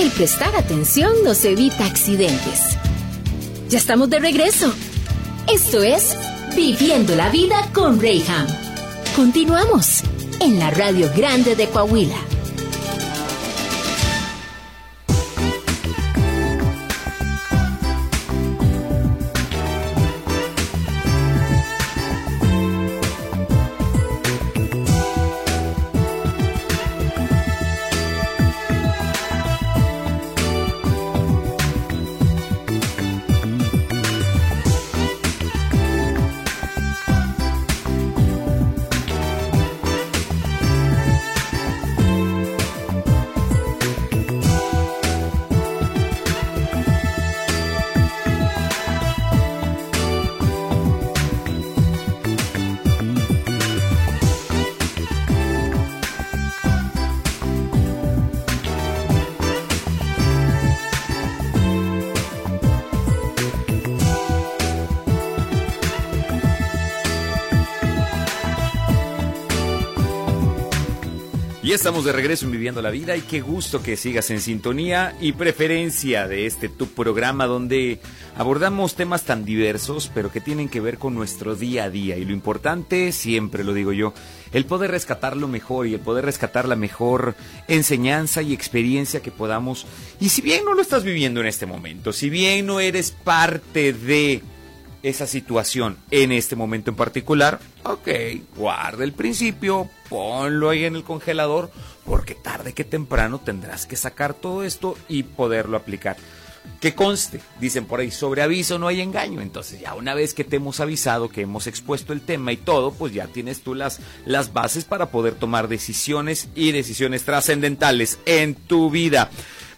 El prestar atención nos evita accidentes. Ya estamos de regreso. Esto es Viviendo la Vida con Rayham. Continuamos en la Radio Grande de Coahuila. Estamos de regreso en Viviendo la Vida y qué gusto que sigas en sintonía y preferencia de este tu programa donde abordamos temas tan diversos pero que tienen que ver con nuestro día a día y lo importante, siempre lo digo yo, el poder rescatar lo mejor y el poder rescatar la mejor enseñanza y experiencia que podamos. Y si bien no lo estás viviendo en este momento, si bien no eres parte de esa situación en este momento en particular, ok, guarda el principio, ponlo ahí en el congelador, porque tarde que temprano tendrás que sacar todo esto y poderlo aplicar. Que conste, dicen por ahí, sobre aviso no hay engaño. Entonces ya una vez que te hemos avisado, que hemos expuesto el tema y todo, pues ya tienes tú las, las bases para poder tomar decisiones y decisiones trascendentales en tu vida.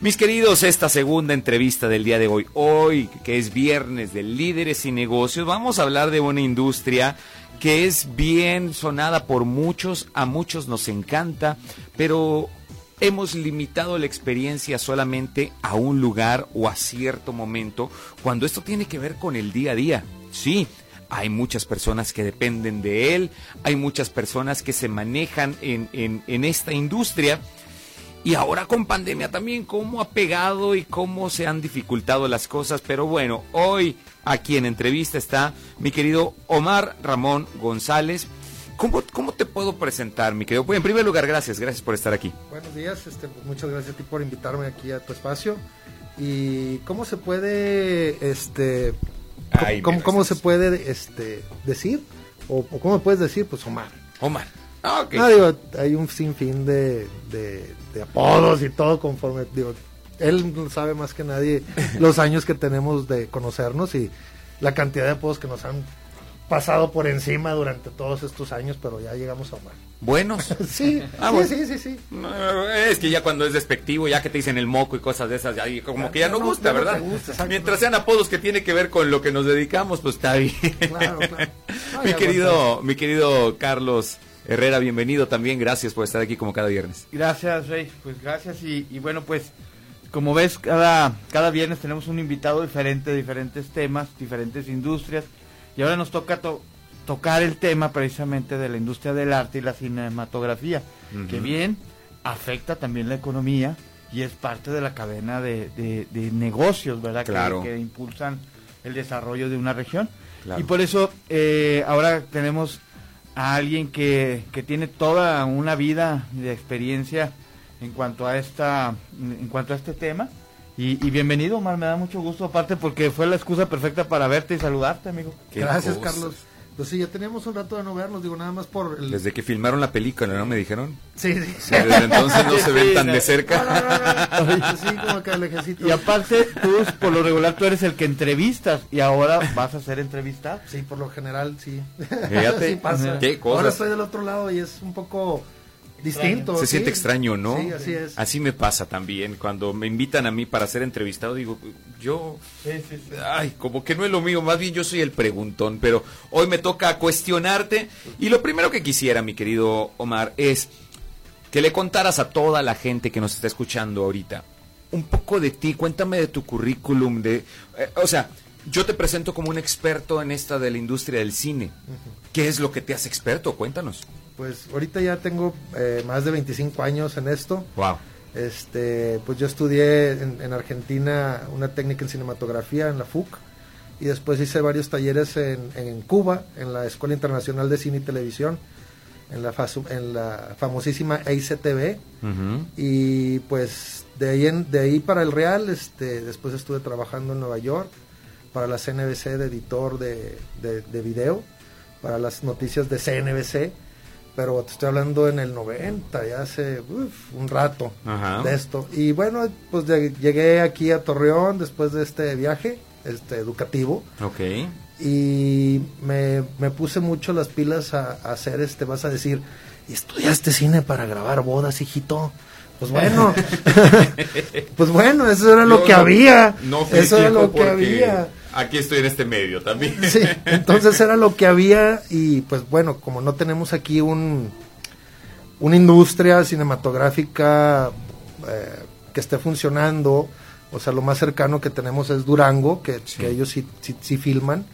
Mis queridos, esta segunda entrevista del día de hoy, hoy que es viernes de líderes y negocios, vamos a hablar de una industria que es bien sonada por muchos, a muchos nos encanta, pero hemos limitado la experiencia solamente a un lugar o a cierto momento, cuando esto tiene que ver con el día a día. Sí, hay muchas personas que dependen de él, hay muchas personas que se manejan en, en, en esta industria y ahora con pandemia también, cómo ha pegado y cómo se han dificultado las cosas. Pero bueno, hoy aquí en entrevista está mi querido Omar Ramón González. ¿Cómo, ¿Cómo te puedo presentar, mi querido? Pues en primer lugar, gracias, gracias por estar aquí. Buenos días, este, pues muchas gracias a ti por invitarme aquí a tu espacio. ¿Y cómo se puede, este, Ay, cómo, cómo se puede, este, decir? O, o cómo puedes decir? Pues Omar. Omar. Ah, ok. No, digo, hay un sinfín de, de, de apodos y todo conforme, digo, él sabe más que nadie los años que tenemos de conocernos y la cantidad de apodos que nos han pasado por encima durante todos estos años, pero ya llegamos a Omar. Buenos. Sí, Ah, sí, bueno. sí, sí, sí. No, Es que ya cuando es despectivo, ya que te dicen el moco y cosas de esas, ya como que ya no gusta, no ¿verdad? gusta. Mientras sean apodos que tiene que ver con lo que nos dedicamos, pues está bien. Claro, claro. Mi querido, mi querido Carlos Herrera, bienvenido también, gracias por estar aquí como cada viernes. Gracias, Rey. Pues gracias y, y bueno, pues como ves, cada, cada viernes tenemos un invitado diferente, diferentes temas, diferentes industrias. Y ahora nos toca to- tocar el tema precisamente de la industria del arte y la cinematografía, que bien afecta también la economía y es parte de la cadena de, de- de negocios, ¿verdad? Que- Claro. Que, impulsan el desarrollo de una región. Claro. Y por eso eh, ahora tenemos a alguien que, que tiene toda una vida de experiencia en cuanto a esta en cuanto a este tema y, y bienvenido Omar me da mucho gusto aparte porque fue la excusa perfecta para verte y saludarte amigo Gracias. Carlos. Pues sí, ya teníamos un rato de no vernos, digo, nada más por el... Desde que filmaron la película, ¿no? Me dijeron. Sí, sí. Sí, desde entonces no se ven Sí, tan no. de No, cerca. no, no, no. Sí, como que y aparte tú por lo regular tú eres el que entrevistas y ahora vas a ser entrevistado Sí, por lo general, sí. Fíjate, Sí pasa. qué cosas. Ahora estoy del otro lado y es un poco distinto. Se sí. siente extraño, ¿no? Sí, así es. Así me pasa también. Cuando me invitan a mí para ser entrevistado, digo, yo sí, sí, sí. Ay, como que no es lo mío, más bien yo soy el preguntón, pero hoy me toca cuestionarte. Y lo primero que quisiera, mi querido Omar, es que le contaras a toda la gente que nos está escuchando ahorita un poco de ti, cuéntame de tu currículum, de, eh, o sea, yo te presento como un experto en esta de la industria del cine. ¿Qué es lo que te hace experto? Cuéntanos. Pues ahorita ya tengo eh, más de 25 años en esto. Wow. Este, pues yo estudié en, en Argentina una técnica en cinematografía en la FUC y después hice varios talleres en, en Cuba, en la Escuela Internacional de Cine y Televisión, en la, fasu- en la famosísima EICTV. Ujú. Y pues de ahí, en- de ahí para el Real, este, después estuve trabajando en Nueva York para la CNBC de editor de, de, de video, para las noticias de CNBC, pero te estoy hablando en el 90, ya hace uf, un rato Ajá. de esto. Y bueno, pues lleg- llegué aquí a Torreón después de este viaje este educativo Ok. y me, me puse mucho las pilas a, a hacer este, vas a decir, "¿Y estudiaste cine para grabar bodas, hijito. Pues bueno, pues bueno, eso era lo que no- había. No eso era lo que había. Aquí estoy en este medio también. Sí, entonces era lo que había y pues bueno, como no tenemos aquí un una industria cinematográfica eh, que esté funcionando, o sea, lo más cercano que tenemos es Durango, que, que ellos sí, sí, sí filman.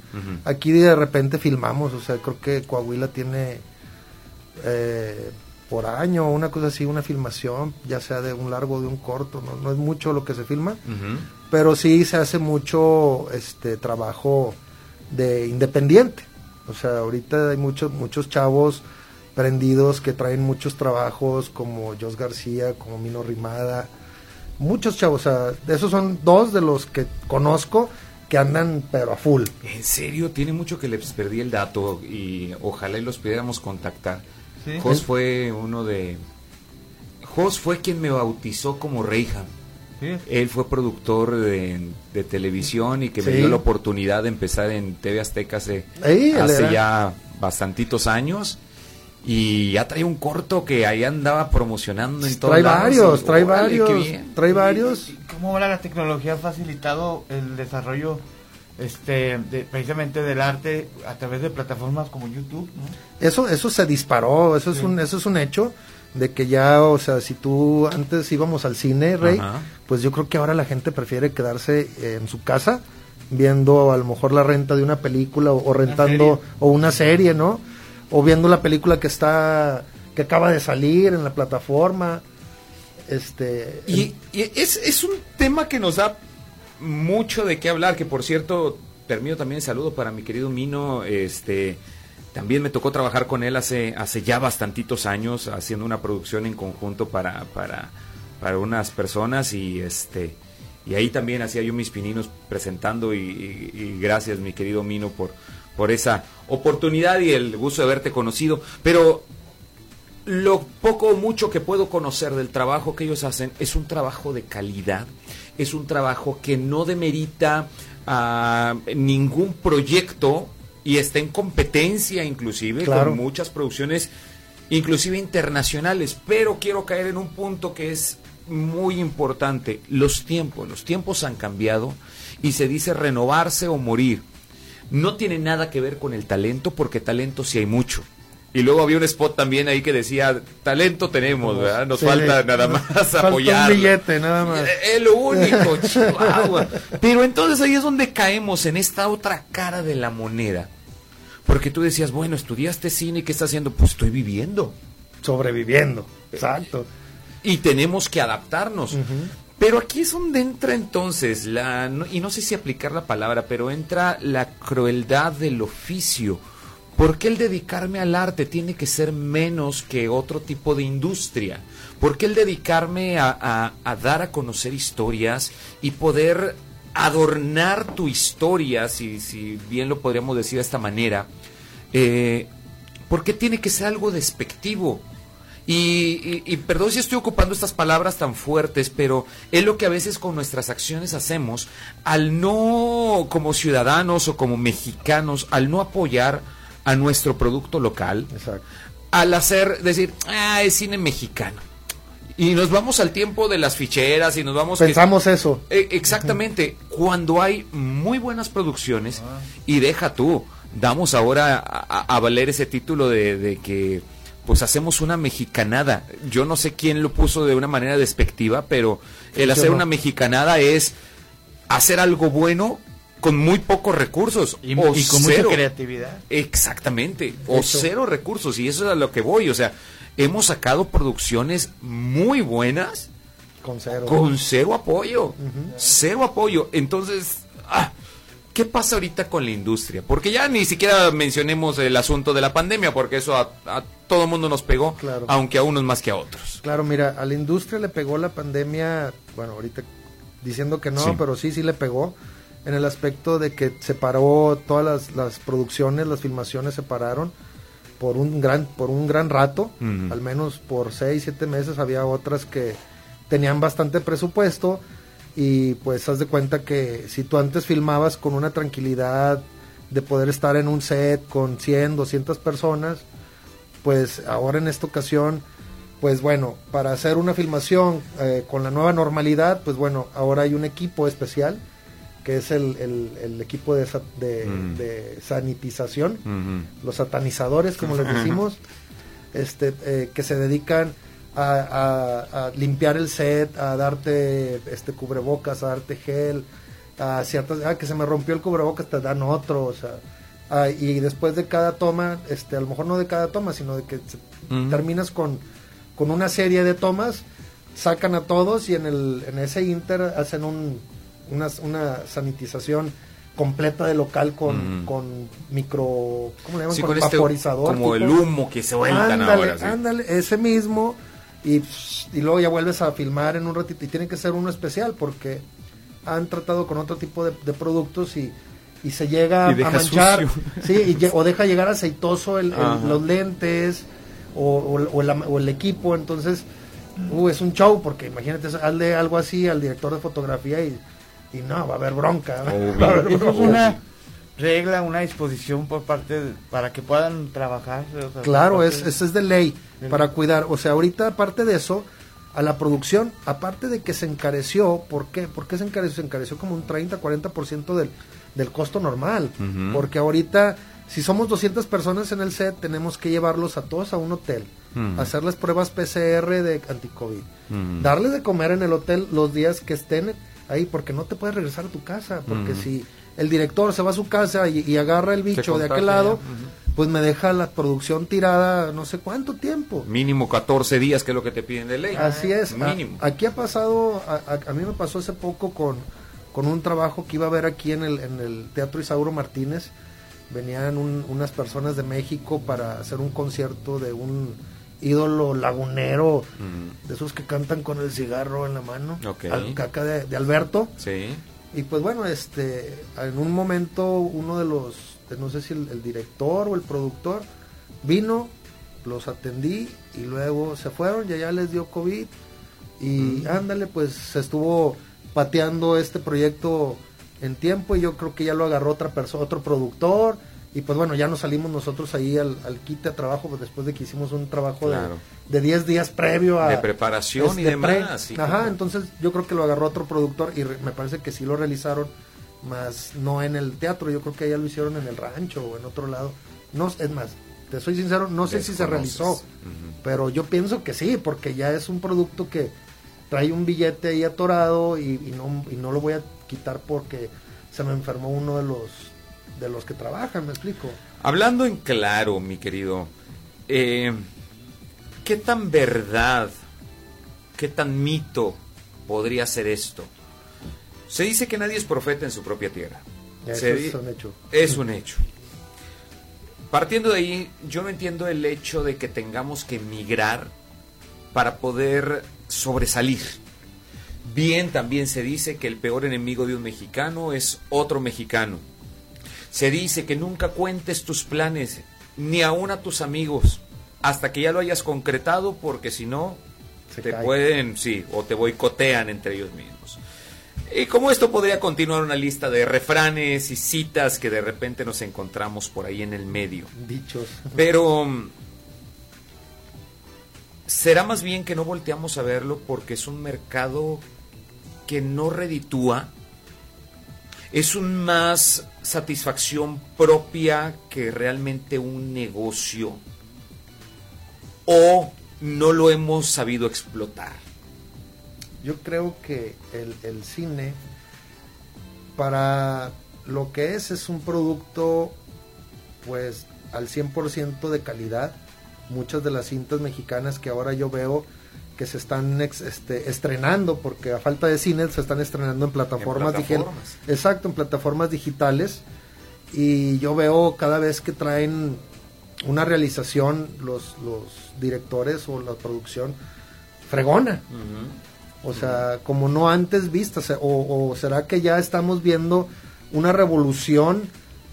Aquí de repente filmamos, o sea, creo que Coahuila tiene eh, por año, una cosa así, una filmación, ya sea de un largo o de un corto, no, no es mucho lo que se filma Ujú. Pero sí se hace mucho este trabajo de independiente. O sea, ahorita hay muchos muchos chavos prendidos que traen muchos trabajos como Jos García, como Mino Rimada, muchos chavos, o sea, esos son dos de los que conozco que andan pero a full. En serio, tiene mucho que les perdí el dato y ojalá y los pudiéramos contactar. Sí. Jos fue uno de... Jos fue quien me bautizó como Reyham. Sí. Él fue productor de, de televisión y que me Sí. dio la oportunidad de empezar en TV Azteca hace, Ahí, hace ya bastantitos años. Y ya traía un corto que ahí andaba promocionando en todos Trae lados, varios, trae órale, varios, bien. trae varios. ¿Y ¿Cómo ahora la tecnología ha facilitado el desarrollo este de- precisamente del arte a través de plataformas como YouTube? ¿no? Eso eso se disparó, eso es Sí. un eso es un hecho de que ya, o sea, si tú antes íbamos al cine, Rey, Ajá. pues yo creo que ahora la gente prefiere quedarse eh, en su casa viendo a lo mejor la renta de una película o, o rentando serie. o una serie, ¿no? O viendo la película que está que acaba de salir en la plataforma. Este Y, y es, es un tema que nos da mucho de qué hablar, que por cierto, termino también el saludo para mi querido Mino, este también me tocó trabajar con él hace, hace ya bastantitos años, haciendo una producción en conjunto para, para, para unas personas y este y ahí también hacía yo mis pininos presentando y, gracias mi querido Mino por, por esa oportunidad y el gusto de haberte conocido. Pero lo poco o mucho que puedo conocer del trabajo que ellos hacen es un trabajo de calidad, es un trabajo que no demerita a ningún proyecto y está en competencia inclusive Claro. con muchas producciones inclusive internacionales, pero quiero caer en un punto que es muy importante, los tiempos, los tiempos han cambiado y se dice renovarse o morir. No tiene nada que ver con el talento porque talento sí hay mucho. Y luego había un spot también ahí que decía, talento tenemos, ¿verdad? Nos Sí, falta nada más apoyar. un billete, nada más. Es lo único, Chihuahua. Pero entonces ahí es donde caemos en esta otra cara de la moneda. Porque tú decías, bueno, estudiaste cine, ¿qué estás haciendo? Pues estoy viviendo. sobreviviendo. Exacto. Y tenemos que adaptarnos. Pero aquí es donde entra entonces la, no- y no sé si aplicar la palabra, pero entra la crueldad del oficio. ¿Por qué el dedicarme al arte tiene que ser menos que otro tipo de industria? ¿Por qué el dedicarme a, a- a dar a conocer historias y poder adornar tu historia, si, si bien lo podríamos decir de esta manera? Eh, ¿Por qué tiene que ser algo despectivo? Y, y- y perdón si estoy ocupando estas palabras tan fuertes, pero es lo que a veces con nuestras acciones hacemos al no, como ciudadanos o como mexicanos, al no apoyar a nuestro producto local, Exacto. al hacer, decir, ah, es cine mexicano. Y nos vamos al tiempo de las ficheras y nos vamos... que- Pensamos eso. eh, exactamente, cuando hay muy buenas producciones, y deja tú, damos ahora a, a- a valer ese título de, de que pues hacemos una mexicanada. Yo no sé quién lo puso de una manera despectiva, pero el hacer una mexicanada es hacer algo bueno con muy pocos recursos. Y, o y con mucha creatividad. Exactamente, o cero recursos, y eso es a lo que voy, o sea, hemos sacado producciones muy buenas Con cero. Con cero apoyo. Cero apoyo. Entonces, ah, ¿qué pasa ahorita con la industria? Porque ya ni siquiera mencionemos el asunto de la pandemia, porque eso a, a todo mundo nos pegó, Claro. aunque a unos más que a otros. Claro, mira, a la industria le pegó la pandemia, bueno, ahorita diciendo que no, Sí. pero sí, sí le pegó, en el aspecto de que se paró todas las, las producciones, las filmaciones se pararon por un gran, por un gran rato, al menos por seis, siete meses, había otras que tenían bastante presupuesto. Y pues haz de cuenta que si tú antes filmabas con una tranquilidad de poder estar en un set con 100, 200 personas, pues ahora en esta ocasión, pues bueno, para hacer una filmación eh, con la nueva normalidad, pues bueno, ahora hay un equipo especial, que es el, el- el equipo de, Mm. de sanitización, Ujú. los satanizadores, como les decimos, este, eh, que se dedican a, a- a limpiar el set, a darte este cubrebocas, a darte gel, a ciertas, ah, que se me rompió el cubrebocas, te dan otro, o sea, ah, y después de cada toma, este, a lo mejor no de cada toma, sino de que Ujú. terminas con, con una serie de tomas, sacan a todos y en, el, en ese inter hacen un, una, una sanitización completa de local con, con micro, ¿cómo le llaman? Sí, con con este, vaporizador. como el humo que se sueltan ándale, ahora. sí. ándale, ese mismo. Y, y luego ya vuelves a filmar en un ratito. Y tiene que ser uno especial porque han tratado con otro tipo de, de productos y, y se llega Y a manchar. Sí, y o deja llegar aceitoso el- los lentes o, o- o el, o el equipo. Entonces, uh, es un show porque imagínate, hazle algo así al director de fotografía y, y no, va a haber bronca. Obvio. Va a haber Eso es una regla, una disposición por parte de- para que puedan trabajar. o sea, Claro, es, parte- eso es de ley para cuidar. O sea, ahorita aparte de eso, a la producción, aparte de que se encareció, ¿por qué? ¿Por qué se encareció? Se encareció como un 30-40% del, del costo normal. Porque ahorita, si somos 200 personas en el set, tenemos que llevarlos a todos a un hotel, hacerles pruebas PCR de anti-COVID, darles de comer en el hotel los días que estén ahí, porque no te puedes regresar a tu casa, porque si el director se va a su casa y, y agarra el bicho de aquel lado, pues me deja la producción tirada no sé cuánto tiempo. Mínimo 14 días, que es lo que te piden de ley. Así es. A- Mínimo. aquí ha pasado, a, a- a mí me pasó hace poco con, con un trabajo que iba a ver aquí en el, en el Teatro Isauro Martínez. Venían un- unas personas de México para hacer un concierto de un ídolo lagunero, de esos que cantan con el cigarro en la mano, Ok. al- acá de, de Alberto. Sí. Y pues bueno, este, en un momento uno de los, no sé si el, el director o el productor, vino, los atendí y luego se fueron y allá les dio COVID y ándale, pues se estuvo pateando este proyecto en tiempo y yo creo que ya lo agarró otra persona, otro productor y pues bueno, ya nos salimos nosotros ahí al, al quite a trabajo pues, después de que hicimos un trabajo Claro. de, de 10 días previo a... De preparación y de demás. pre- sí, Ajá, entonces yo creo que lo agarró otro productor y re- me parece que sí lo realizaron, más no en el teatro, yo creo que ya lo hicieron en el rancho o en otro lado. No, es más, te soy sincero, no sé si se realizó, pero yo pienso que sí, porque ya es un producto que trae un billete ahí atorado y, y no, y no lo voy a quitar porque se me enfermó uno de los de los que trabajan, me explico. Hablando en claro, mi querido, eh, ¿qué tan verdad, qué tan mito podría ser esto? Se dice que nadie es profeta en su propia tierra. Eso es un hecho. Es un hecho. Partiendo de ahí, yo no entiendo el hecho de que tengamos que emigrar para poder sobresalir. Bien, también se dice que el peor enemigo de un mexicano es otro mexicano. Se dice que nunca cuentes tus planes, ni aun a tus amigos, hasta que ya lo hayas concretado, porque si no, Se te cae. pueden, sí, o te boicotean entre ellos mismos. Y como esto podría continuar una lista de refranes y citas que de repente nos encontramos por ahí en el medio. Dichos. Pero mm, será más bien que no volteamos a verlo porque es un mercado que no reditúa. Es un más satisfacción propia que realmente un negocio. O no lo hemos sabido explotar. Yo creo que el, el cine, para lo que es, es un producto pues al 100% de calidad. Muchas de las cintas mexicanas que ahora yo veo que se están ex- este, estrenando, porque a falta de cine se están estrenando en plataformas, digi- plataformas. Exacto, en plataformas digitales. Y yo veo cada vez que traen una realización los, los directores o la producción fregona. O sea, como no antes vista, o será que ya estamos viendo una revolución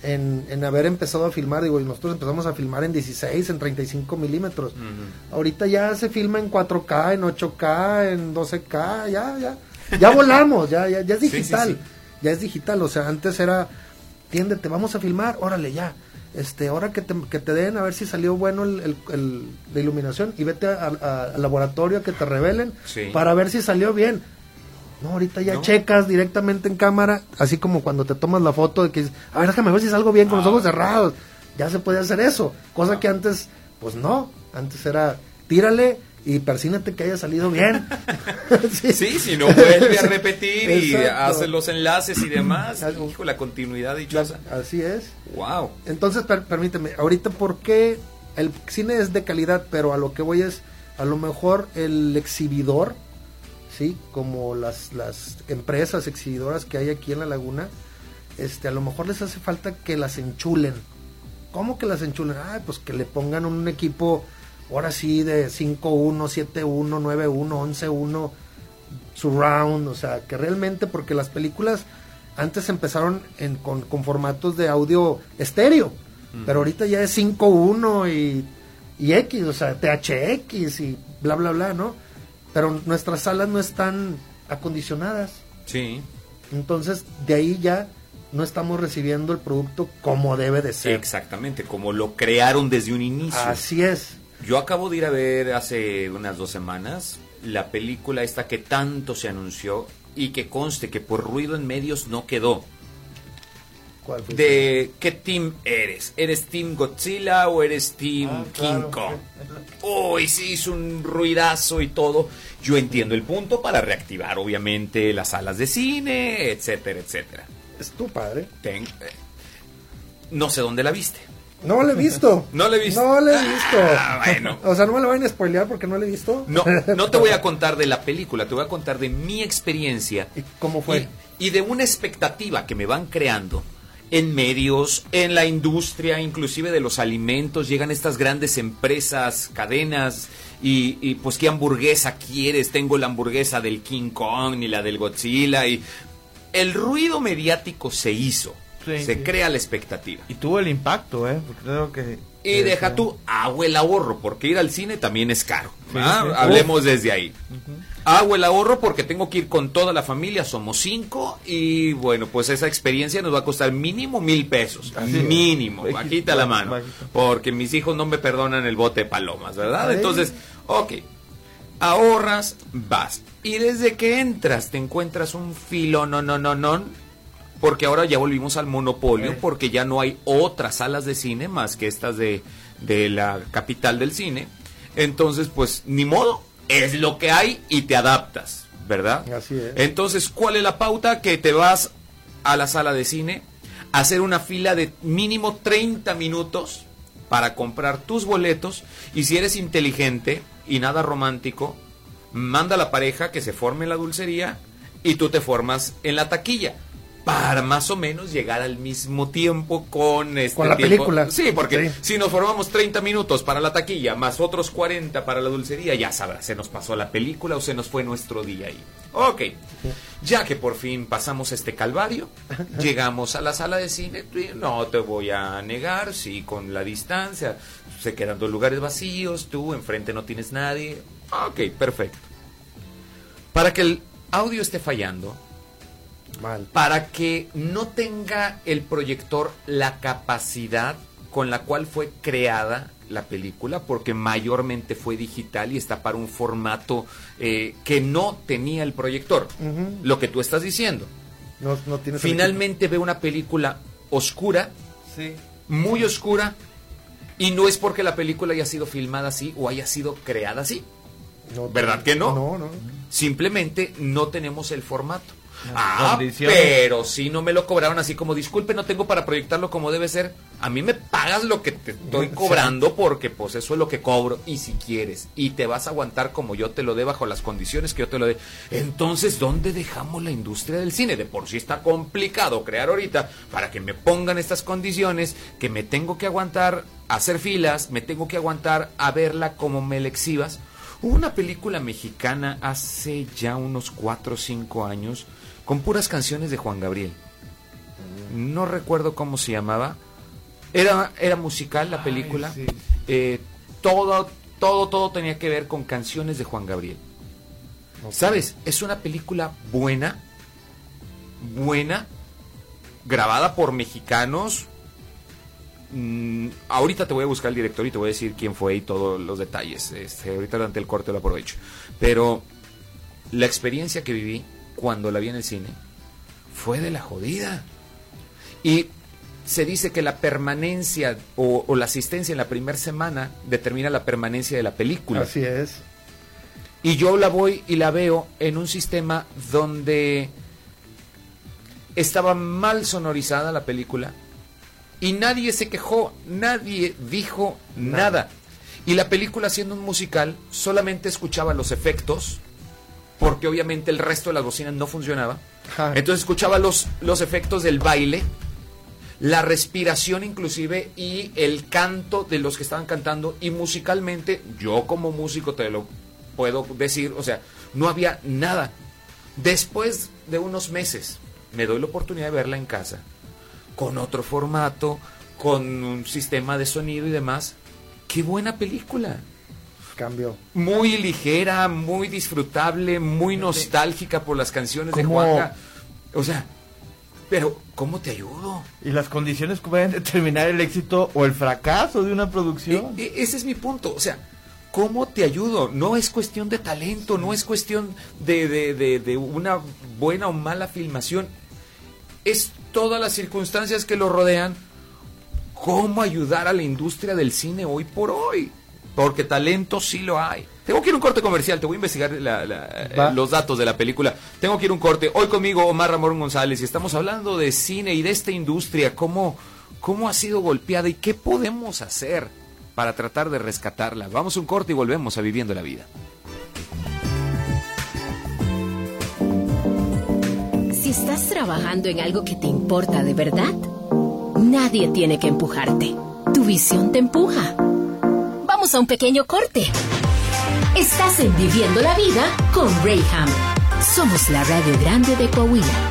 en, en haber empezado a filmar, digo, y nosotros empezamos a filmar en 16, en 35 milímetros. Ahorita ya se filma en 4K, en 8K, en 12K, ya, ya, ya volamos, ya, ya, ya es Sí, sí, digital, sí. ya es digital, o sea, antes era, tiéndete, vamos a filmar, órale, ya. Este, ahora que te, que te den a ver si salió bueno el, el- el- la iluminación y vete al laboratorio a que te revelen para ver si salió bien. No, ahorita ya No. checas directamente en cámara, así como cuando te tomas la foto de que dices, a ver, déjame ver si salgo bien con los Ah. ojos cerrados. Ya se podía hacer eso, cosa que antes, pues no, antes era tírale y persínate que haya salido bien. Sí, si no vuelve a repetir y hace los enlaces y demás. Hijo, la continuidad dichosa. Así es. Wow. Entonces, per- permíteme, ahorita, ¿por qué el cine es de calidad? Pero a lo que voy es, a lo mejor el exhibidor, ¿sí? Como las, las empresas exhibidoras que hay aquí en la laguna, este, a lo mejor les hace falta que las enchulen. ¿Cómo que las enchulen? Ah, pues que le pongan un equipo, ahora sí, de 5-1, 7-1, 9-1, 11-1, surround, o sea, que realmente, porque las películas antes empezaron en- con, con formatos de audio estéreo, pero ahorita ya es 5.1 y, y X, o sea, THX y bla, bla, bla, ¿no? Pero nuestras salas no están acondicionadas, Sí. entonces de ahí ya no estamos recibiendo el producto como debe de ser. Exactamente, como lo crearon desde un inicio. Así es. Yo acabo de ir a ver hace unas dos semanas la película esta que tanto se anunció y que conste que por ruido en medios no quedó. ¿De qué team eres? ¿Eres Team Godzilla o eres Team Ah, King claro. Kong? Uy, sí, hizo un ruidazo y todo. Yo entiendo el punto para reactivar, obviamente, las salas de cine, etcétera, etcétera. Es tu padre. Ten- eh, no sé dónde la viste. No lo he visto. No lo he visto. No lo he visto. Ah, bueno. O sea, no me lo vayan a spoilear porque no lo he visto. No, no te voy a contar de la película, te voy a contar de mi experiencia ¿Y cómo fue? y, y de una expectativa que me van creando en medios, en la industria, inclusive de los alimentos. Llegan estas grandes empresas, cadenas, y, y, pues qué hamburguesa quieres. Tengo la hamburguesa del King Kong ni la del Godzilla. Y el ruido mediático se hizo. Sí. se Sí. crea la expectativa. Y tuvo el impacto, ¿eh? Porque creo que... Y deja tú, agua el ahorro, porque ir al cine también es caro. Sí, sí. Hablemos desde ahí. Hago el ahorro porque tengo que ir con toda la familia, somos cinco, y bueno, pues esa experiencia nos va a costar mínimo mil pesos. Así es. mínimo, Bajito, bajita la mano. bajito. Porque mis hijos no me perdonan el bote de palomas, ¿verdad? Entonces, ok, ahorras, vas. Y desde que entras te encuentras un filo, no, no, no, no. Porque ahora ya volvimos al monopolio, Eh. porque ya no hay otras salas de cine más que estas de, de la capital del cine. Entonces, pues, ni modo, es lo que hay y te adaptas, ¿verdad? Así es. Entonces, ¿cuál es la pauta? Que te vas a la sala de cine, a hacer una fila de mínimo 30 minutos para comprar tus boletos y si eres inteligente y nada romántico, manda a la pareja que se forme en la dulcería y tú te formas en la taquilla para más o menos llegar al mismo tiempo con este Con la tiempo. película. Sí, porque Sí. si nos formamos 30 minutos para la taquilla más otros 40 para la dulcería, ya sabrás, se nos pasó la película o se nos fue nuestro día ahí. Ok, ya que por fin pasamos este calvario, llegamos a la sala de cine, no te voy a negar, sí, con la distancia, se quedan dos lugares vacíos, tú enfrente no tienes nadie. Ok, perfecto. Para que el audio esté fallando, Mal. para que no tenga el proyector la capacidad con la cual fue creada la película, porque mayormente fue digital y está para un formato eh, que no tenía el proyector. Lo que tú estás diciendo. No, no Finalmente ve una película oscura, Sí. muy oscura, y no es porque la película haya sido filmada así o haya sido creada así. No, ¿Verdad que no? No, no. Simplemente no tenemos el formato. Ah, pero si no me lo cobraron así como, disculpe, no tengo para proyectarlo como debe ser. A mí me pagas lo que te estoy cobrando porque pues eso es lo que cobro y si quieres y te vas a aguantar como yo te lo dé bajo las condiciones que yo te lo dé. Entonces, ¿dónde dejamos la industria del cine? De por sí está complicado crear ahorita para que me pongan estas condiciones que me tengo que aguantar a hacer filas, me tengo que aguantar a verla como me la exhibas. Hubo una película mexicana hace ya unos 4 o 5 años con puras canciones de Juan Gabriel. No recuerdo cómo se llamaba. Era, era musical la película. sí. Eh, todo, todo, todo tenía que ver con canciones de Juan Gabriel. ¿Sabes? Es una película buena, buena, grabada por mexicanos. Mm, ahorita te voy a buscar el director y te voy a decir quién fue y todos los detalles. Este, ahorita durante el corte lo aprovecho. Pero la experiencia que viví cuando la vi en el cine fue de la jodida. Y se dice que la permanencia o, o la asistencia en la primera semana determina la permanencia de la película. Así es. Y yo la voy y la veo en un sistema donde estaba mal sonorizada la película y nadie se quejó, nadie dijo nada. Y la película siendo un musical solamente escuchaba los efectos porque obviamente el resto de las bocinas no funcionaba. Ajá. Entonces escuchaba los, los efectos del baile, la respiración inclusive y el canto de los que estaban cantando y musicalmente, yo como músico te lo puedo decir, o sea, no había nada. Después de unos meses me doy la oportunidad de verla en casa, con otro formato, con un sistema de sonido y demás. Qué buena película Cambio. muy ligera, muy disfrutable, muy nostálgica por las canciones de. Juanca. O sea, pero ¿cómo te ayudo? Y las condiciones que pueden determinar el éxito o el fracaso de una producción. E- e- ese es mi punto. O sea, ¿cómo te ayudo? No es cuestión de talento, no es cuestión de, de- de- de una buena o mala filmación. Es todas las circunstancias que lo rodean. ¿Cómo ayudar a la industria del cine hoy por hoy? Porque talento sí lo hay. Tengo que ir a un corte comercial, te voy a investigar la- la- Va. eh, los datos de la película. Tengo que ir a un corte. Hoy conmigo Omar Ramón González y estamos hablando de cine y de esta industria, cómo, cómo ha sido golpeada y qué podemos hacer para tratar de rescatarla. Vamos a un corte y volvemos a Viviendo la Vida. Si estás trabajando en algo que te importa de verdad, nadie tiene que empujarte. Tu visión te empuja. A un pequeño corte. Estás en Viviendo la Vida con Rayham. Somos la radio grande de Coahuila.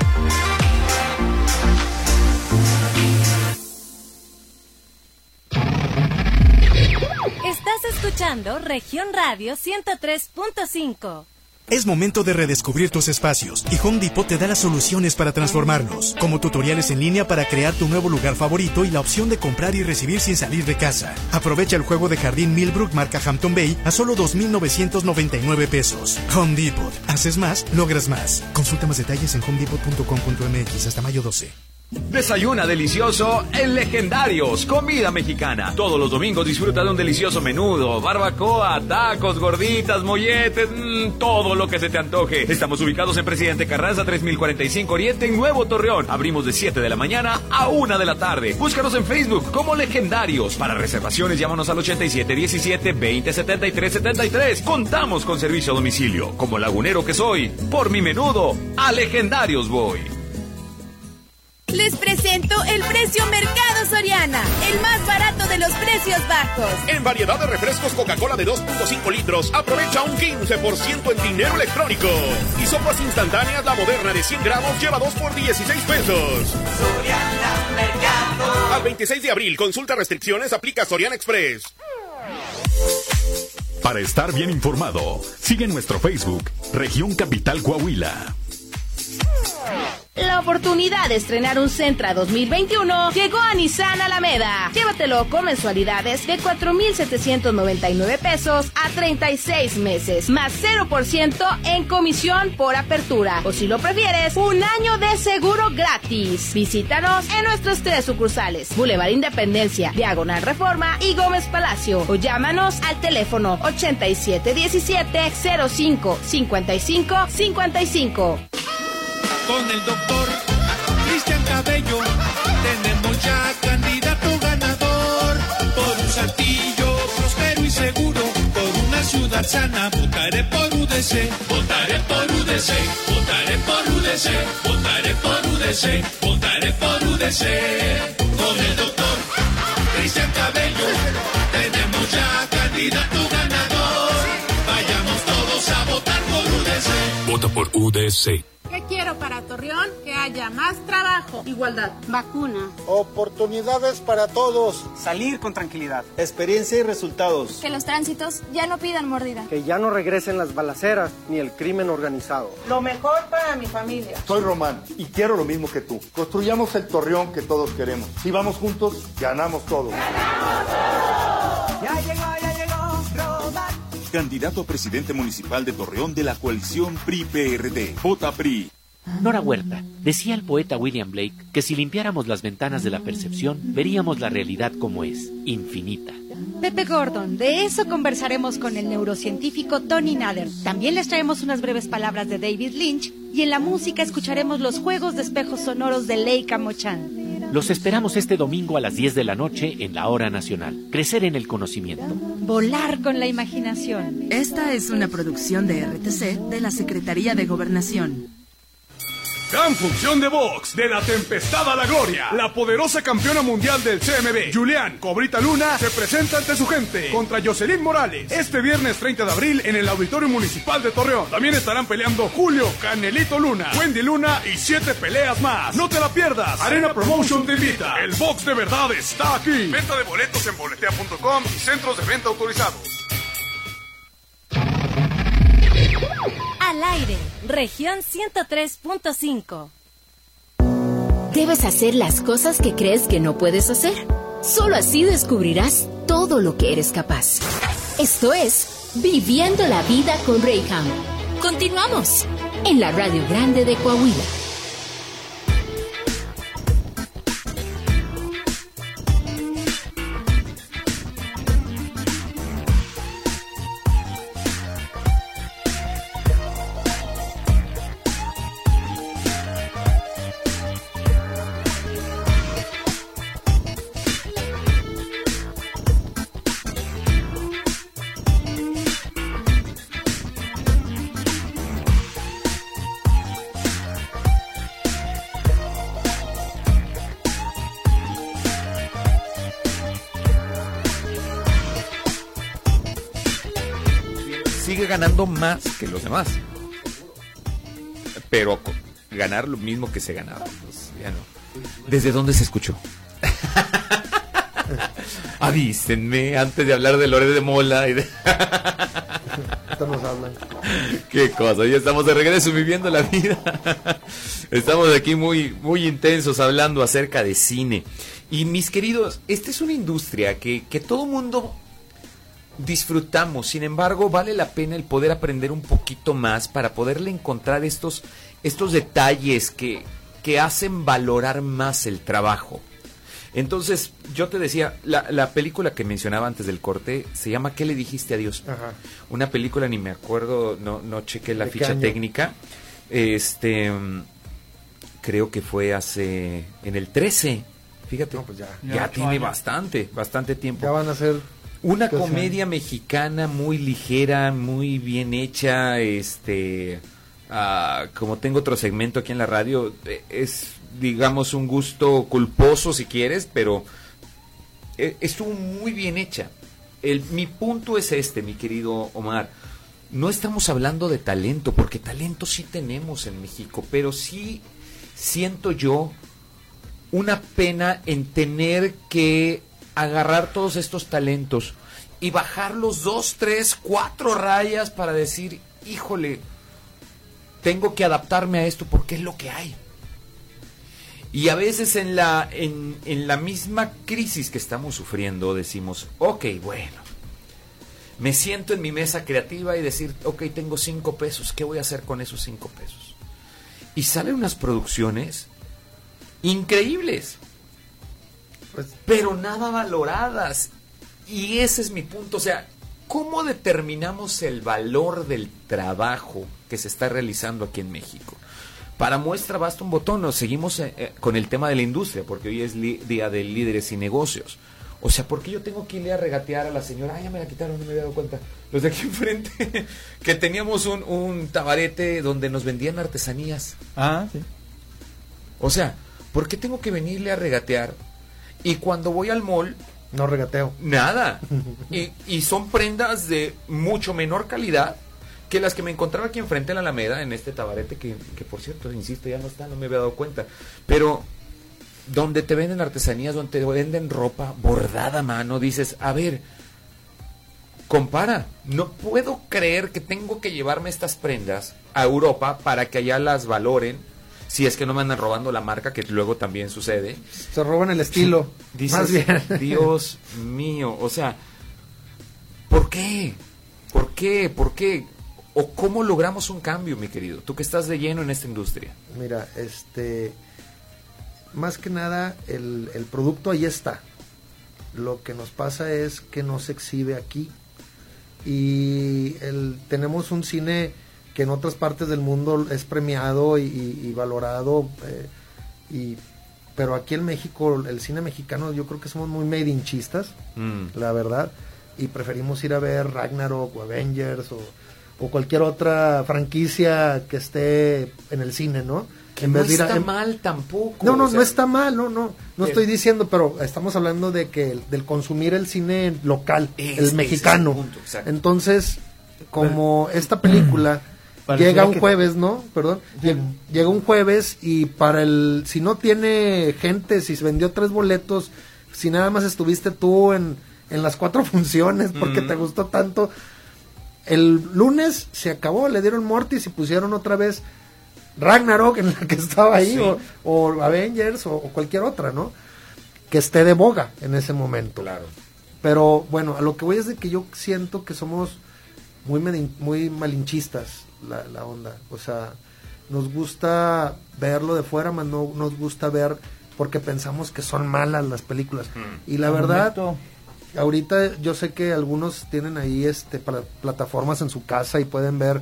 Estás escuchando Región Radio 103.5. Es momento de redescubrir tus espacios y Home Depot te da las soluciones para transformarlos, como tutoriales en línea para crear tu nuevo lugar favorito y la opción de comprar y recibir sin salir de casa. Aprovecha el juego de jardín Millbrook marca Hampton Bay a solo 2.999 pesos. Home Depot. Haces más, logras más. Consulta más detalles en homedepot.com.mx hasta mayo 12. Desayuna delicioso en Legendarios, comida mexicana. Todos los domingos disfruta de un delicioso menudo, barbacoa, tacos, gorditas, molletes, mm, todo lo que se te antoje. Estamos ubicados en Presidente Carranza 3045 Oriente en Nuevo Torreón. Abrimos de 7 de la mañana a 1 de la tarde. Búscanos en Facebook como Legendarios. Para reservaciones llámanos al 8717 2073 73. Contamos con servicio a domicilio. Como lagunero que soy, por mi menudo, a Legendarios voy. Les presento el precio Mercado Soriana, el más barato de los precios bajos. En variedad de refrescos Coca-Cola de 2.5 litros, aprovecha un 15% en dinero electrónico. Y sopas instantáneas La Moderna de 100 gramos lleva 2 por 16 pesos. Al 26 de abril, consulta restricciones, aplica Soriana Express. Para estar bien informado, sigue nuestro Facebook, Región Capital Coahuila. La oportunidad de estrenar un Centra 2021 llegó a Nissan Alameda. Llévatelo con mensualidades de 4,799 pesos a 36 meses, más 0% en comisión por apertura. O si lo prefieres, un año de seguro gratis. Visítanos en nuestros tres sucursales: Boulevard Independencia, Diagonal Reforma y Gómez Palacio. O llámanos al teléfono 8717 05 55 55 con el doctor Cristian Cabello. Tenemos ya candidato ganador por un saltillo próspero y seguro. Por una ciudad sana, votaré por UDC, votaré por UDC, votaré por UDC, votaré por UDC, votaré por UDC. Con el doctor Cristian Cabello, tenemos ya candidato ganador. Vayamos todos a votar por UDC. Vota por UDC. Haya más trabajo. Igualdad. Vacuna. Oportunidades para todos. Salir con tranquilidad. Experiencia y resultados. Que los tránsitos ya no pidan mordida. Que ya no regresen las balaceras ni el crimen organizado. Lo mejor para mi familia. Soy Román y quiero lo mismo que tú. Construyamos el Torreón que todos queremos. Si vamos juntos, ganamos todo. ¡Ganamos todo! Ya llegó, ya llegó Román candidato a presidente municipal de Torreón de la coalición PRI-PRD. Vota PRI. Nora Huerta, decía el poeta William Blake que si limpiáramos las ventanas de la percepción, veríamos la realidad como es, infinita. Pepe Gordon, de eso conversaremos con el neurocientífico Tony Nader. También les traemos unas breves palabras de David Lynch y en la música escucharemos los juegos de espejos sonoros de Leica Mochan. Los esperamos este domingo a las 10 de la noche en la Hora Nacional. Crecer en el conocimiento. Volar con la imaginación. Esta es una producción de RTC de la Secretaría de Gobernación. Gran función de box de la Tempestad a la Gloria. La poderosa campeona mundial del CMB, Julián Cobrita Luna, se presenta ante su gente contra Jocelyn Morales este viernes 30 de abril en el Auditorio Municipal de Torreón. También estarán peleando Julio Canelito Luna, Wendy Luna y siete peleas más. No te la pierdas. Arena Promotion te invita. El box de verdad está aquí. Venta de boletos en boletea.com y centros de venta autorizados. Aire, región 103.5. Debes hacer las cosas que crees que no puedes hacer. Solo así descubrirás todo lo que eres capaz. Esto es Viviendo la Vida con Rayham. Continuamos en la Radio Grande de Coahuila. Más que los demás. Pero ganar lo mismo que se ganaba, pues ya no. ¿Desde dónde se escuchó? Avísenme antes de hablar de Lore de Mola y de... Estamos hablando. Qué cosa, ya estamos de regreso viviendo la vida. Estamos aquí muy, muy intensos hablando acerca de cine. Y mis queridos, esta es una industria que, que todo mundo disfrutamos. Sin embargo, vale la pena el poder aprender un poquito más para poderle encontrar estos, estos detalles que, que hacen valorar más el trabajo. Entonces, yo te decía, la, la, película que mencionaba antes del corte se llama ¿Qué le dijiste a Dios? Ajá. Una película, ni me acuerdo, no, no chequé la ¿De qué ficha año? técnica. Este, creo que fue hace, en el 13. Fíjate, No, pues ya. ya, Ya ocho tiene años. bastante, bastante tiempo. Ya van a ser Una ¿Qué comedia mexicana muy ligera, muy bien hecha, este, ah, como tengo otro segmento aquí en la radio, eh, es, digamos, un gusto culposo si quieres, pero eh, estuvo muy bien hecha. El, mi punto es este, mi querido Omar. No estamos hablando de talento, porque talento sí tenemos en México, pero sí siento yo una pena en tener que agarrar todos estos talentos y bajarlos dos, tres, cuatro rayas para decir, híjole, tengo que adaptarme a esto porque es lo que hay. Y a veces en la, en, en la misma crisis que estamos sufriendo decimos, ok, bueno, me siento en mi mesa creativa y decir, ok, tengo cinco pesos, ¿qué voy a hacer con esos cinco pesos? Y salen unas producciones increíbles, Pues, pero nada valoradas. Y ese es mi punto, o sea, ¿cómo determinamos el valor del trabajo que se está realizando aquí en México? Para muestra basta un botón, nos seguimos eh, eh, con el tema de la industria, porque hoy es día de líderes y negocios. O sea, ¿por qué yo tengo que irle a regatear a la señora? Ah, ya me la quitaron, no me había dado cuenta. Los de aquí enfrente, que teníamos un, un tabarete donde nos vendían artesanías. Ah, sí. O sea, ¿por qué tengo que venirle a regatear? Y cuando voy al mall, No regateo. nada. Y, y son prendas de mucho menor calidad que las que me encontraba aquí enfrente en la Alameda, en este tabarete, que, que por cierto, insisto, ya no está, no me había dado cuenta. Pero donde te venden artesanías, donde te venden ropa bordada a mano, dices, a ver, compara, no puedo creer que tengo que llevarme estas prendas a Europa para que allá las valoren, si es que no me andan robando la marca, que luego también sucede. Se roban el estilo. Dices, más bien. Dios mío, o sea, ¿por qué? ¿Por qué? ¿Por qué? ¿O cómo logramos un cambio, mi querido? Tú que estás de lleno en esta industria. Mira, este, más que nada, el, el producto ahí está. Lo que nos pasa es que no se exhibe aquí. Y el, tenemos un cine que en otras partes del mundo es premiado y, y- y valorado. eh, y, pero aquí en México, el cine mexicano, yo creo que somos muy made in chistas, Mm. la verdad. Y preferimos ir a ver Ragnarok o Avengers o, o cualquier otra franquicia que esté en el cine, ¿no? Que En no vez de ir a- está en- mal tampoco. no, no, o sea, no está mal, no, no, no Eh, estoy diciendo, pero estamos hablando de que el- del consumir el cine local, el ese es el mexicano. punto. Entonces, como esta película Llega un que- jueves, ¿no? Perdón, lle- llega un jueves y para el, si no tiene gente, si se vendió tres boletos, si nada más estuviste tú en, en las cuatro funciones porque Mm. te gustó tanto, el lunes se acabó, le dieron Mortis y pusieron otra vez Ragnarok en la que estaba ahí, Sí. o, o Avengers, o, o cualquier otra, ¿no? Que esté de boga en ese momento. Claro. Pero bueno, a lo que voy es de que yo siento que somos muy, muy malinchistas la, la onda. O sea, nos gusta verlo de fuera, más no nos gusta ver porque pensamos que son malas las películas. Y la verdad, momento- ahorita yo sé que algunos tienen ahí este pla- plataformas en su casa y pueden ver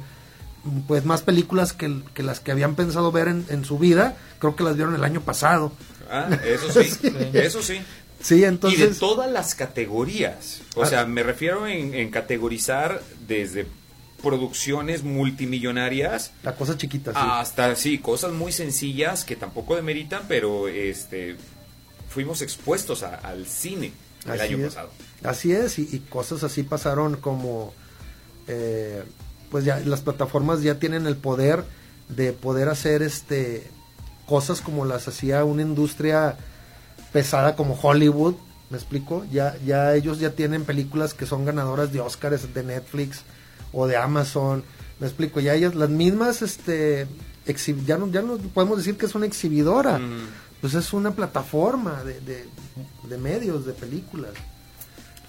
pues más películas que, el- que las que habían pensado ver en, en su vida. Creo que las vieron el año pasado. Ah, eso sí, Sí. eso sí. Sí, Y de entonces... todas las categorías. O Ah. sea, me refiero en, en categorizar desde producciones multimillonarias La cosa chiquita, sí. hasta sí, cosas muy sencillas que tampoco demeritan, pero este fuimos expuestos a- al cine el Así año es. pasado. Así es, y, y cosas así pasaron como, eh, pues ya las plataformas ya tienen el poder de poder hacer este cosas como las hacía una industria pesada como Hollywood, ¿me explico? Ya, ya ellos ya tienen películas que son ganadoras de Oscars de Netflix o de Amazon, ¿me explico? Ya ellas, las mismas, este, ya no, ya no podemos decir que es una exhibidora, pues es una plataforma de, de, de medios, de películas.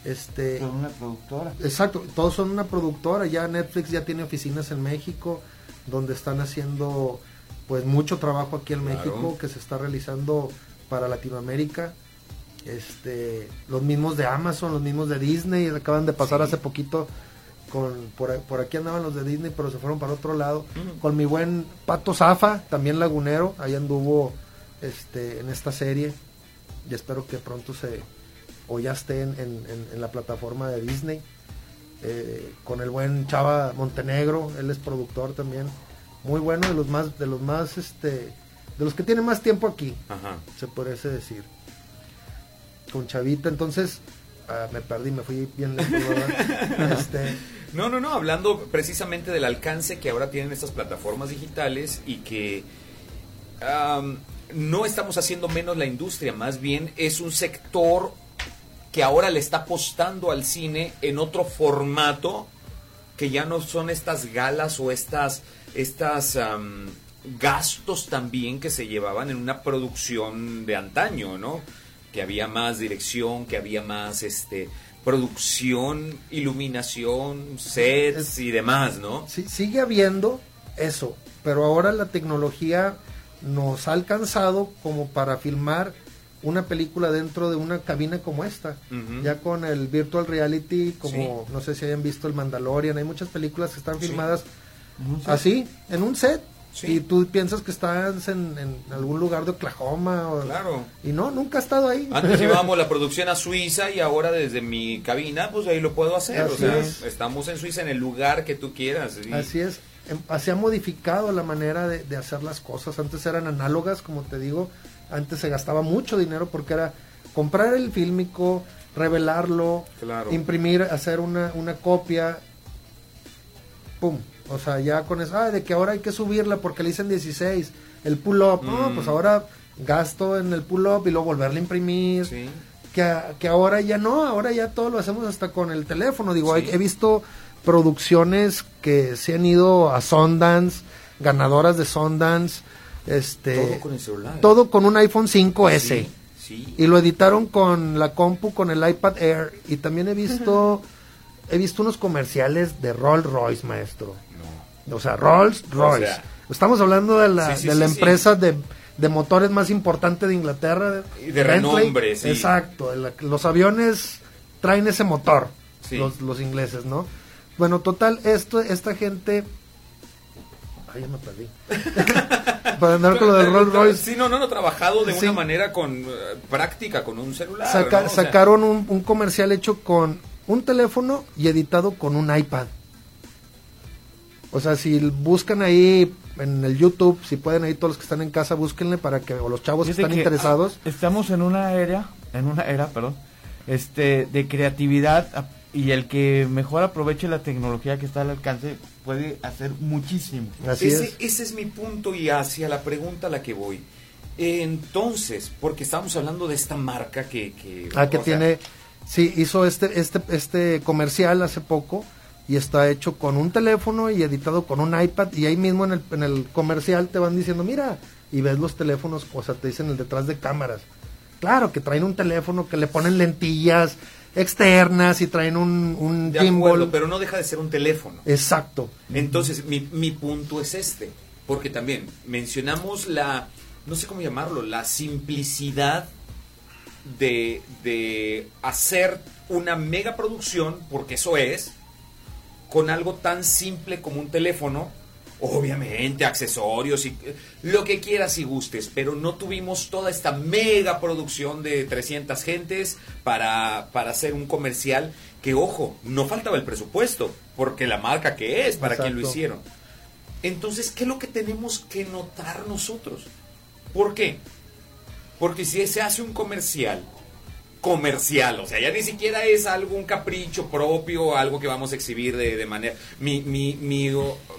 Este, Son una productora. Exacto, todos son una productora, ya Netflix ya tiene oficinas en México donde están haciendo pues mucho trabajo aquí en Claro. México que se está realizando para Latinoamérica. Este, los mismos de Amazon, los mismos de Disney, acaban de pasar hace poquito con por, aquí andaban los de Disney, pero se fueron para otro lado. Con mi buen Pato Zafa, también lagunero, ahí anduvo este en esta serie y espero que pronto se o ya esté en, en- en- en la plataforma de Disney. Eh, con el buen Chava Montenegro, él es productor también, muy bueno de los más, de los más, este, de los que tienen más tiempo aquí, Ajá. se puede decir. Con Chavita, entonces ah, me perdí, me fui bien lejos. Este, No, no, no, hablando precisamente del alcance que ahora tienen estas plataformas digitales y que no estamos haciendo menos la industria, más bien es un sector que ahora le está apostando al cine en otro formato que ya no son estas galas o estas, estas gastos también que se llevaban en una producción de antaño, ¿no? Que había más dirección, que había más este producción, iluminación, sets y demás, ¿no? Sí, sigue habiendo eso, pero ahora la tecnología nos ha alcanzado como para filmar una película dentro de una cabina como esta. Ya con el virtual reality, como no sé si hayan visto el Mandalorian, hay muchas películas que están filmadas así, en un set. Sí. Y tú piensas que estás en, en algún lugar de Oklahoma. O, Claro. Y no, nunca ha estado ahí. Antes llevábamos la producción a Suiza y ahora desde mi cabina, pues ahí lo puedo hacer. o sea, es. estamos en Suiza en el lugar que tú quieras. y- Así es. Em, Se ha modificado la manera de, de hacer las cosas. Antes eran análogas, como te digo. Antes se gastaba mucho dinero porque era comprar el fílmico, revelarlo, Claro. imprimir, hacer una, una copia. Pum. O sea, ya con eso, ah, de que ahora hay que subirla porque le dicen 16. El pull-up, no, Mm. pues ahora gasto en el pull-up y luego volverle a imprimir. Sí. Que, que ahora ya no, ahora ya todo lo hacemos hasta con el teléfono. Digo, Sí. hay- he visto producciones que se han ido a Sundance, ganadoras de Sundance, este, Todo con el celular. todo con un iPhone 5S. Sí, sí. Y lo editaron con la compu, con el iPad Air. Y también he visto, he visto unos comerciales de Rolls Royce, maestro. O sea, Rolls Royce. sea. Estamos hablando de la, Sí, sí, de la sí, empresa de, de motores más importante de Inglaterra. Y de renombre, sí. Exacto. el- los aviones traen ese motor, Sí. los, los ingleses, ¿no? Bueno, total, esto, esta gente... Ay, ya me perdí. Para andar con lo del Rolls Royce. Sí, no, no, no, trabajado de una manera con eh, práctica, con un celular. Saca- ¿no? O sea, sacaron un, un comercial hecho con un teléfono y editado con un iPad. O sea, si buscan ahí en el YouTube, si pueden ahí todos los que están en casa, búsquenle para que, o los chavos que están que, interesados. ah, Estamos en una era, en una era, perdón, este, de creatividad y el que mejor aproveche la tecnología que está al alcance puede hacer muchísimo. ese, ese es mi punto y hacia la pregunta a la que voy. Entonces, porque estamos hablando de esta marca que... que Ah, que sea, tiene, sí, hizo este, este, este comercial hace poco y está hecho con un teléfono y editado con un iPad y ahí mismo en el, en el comercial te van diciendo, mira, y ves los teléfonos, o sea, te dicen el detrás de cámaras. Claro, que traen un teléfono, que le ponen lentillas externas y traen un, un de gimbal. acuerdo, pero no deja de ser un teléfono. Exacto. Entonces, mi, mi punto es este, porque también mencionamos la, no sé cómo llamarlo, la simplicidad de, de hacer una mega producción, porque eso es, con algo tan simple como un teléfono, obviamente accesorios y eh, lo que quieras y gustes, pero no tuvimos toda esta mega producción de 300 gentes para, para hacer un comercial que, ojo, no faltaba el presupuesto, porque la marca que es, para quien lo hicieron. Entonces, ¿qué es lo que tenemos que notar nosotros? ¿Por qué? Porque si se hace un comercial, comercial, o sea, ya ni siquiera es algo, un capricho propio, algo que vamos a exhibir de, de manera... Mi, mi, mi,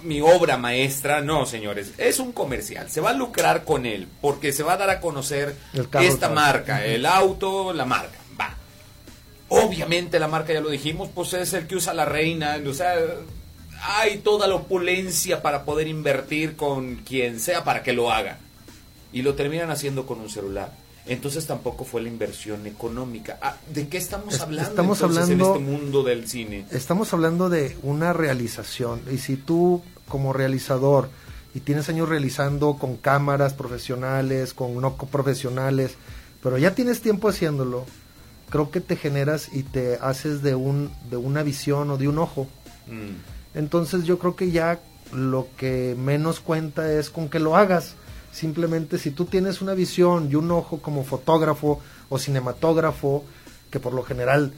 mi obra maestra, no, señores, es un comercial, se va a lucrar con él, porque se va a dar a conocer carro, esta marca, el auto, la marca, va. Obviamente la marca, ya lo dijimos, pues es el que usa la reina, o sea, hay toda la opulencia para poder invertir con quien sea para que lo haga. Y lo terminan haciendo con un celular. Entonces tampoco fue la inversión económica. Ah, ¿De qué estamos Es- hablando estamos entonces hablando- en este mundo del cine? Estamos hablando de una realización. Y si tú, como realizador, y tienes años realizando con cámaras profesionales, con no profesionales, pero ya tienes tiempo haciéndolo, creo que te generas y te haces de un de una visión o de un ojo. Mm. Entonces yo creo que ya lo que menos cuenta es con que lo hagas. Simplemente si tú tienes una visión y un ojo como fotógrafo o cinematógrafo, que por lo general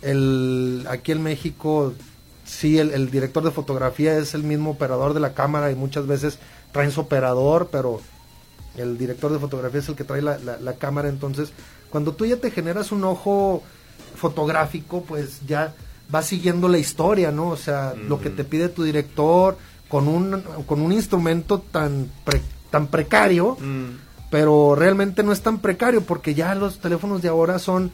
el, aquí en México sí el, el director de fotografía es el mismo operador de la cámara y muchas veces traen su operador, pero el director de fotografía es el que trae la, la- la cámara, entonces cuando tú ya te generas un ojo fotográfico, pues ya vas siguiendo la historia, ¿no? O sea, lo que te pide tu director con un, con un instrumento tan, pre- tan precario, pero realmente no es tan precario porque ya los teléfonos de ahora son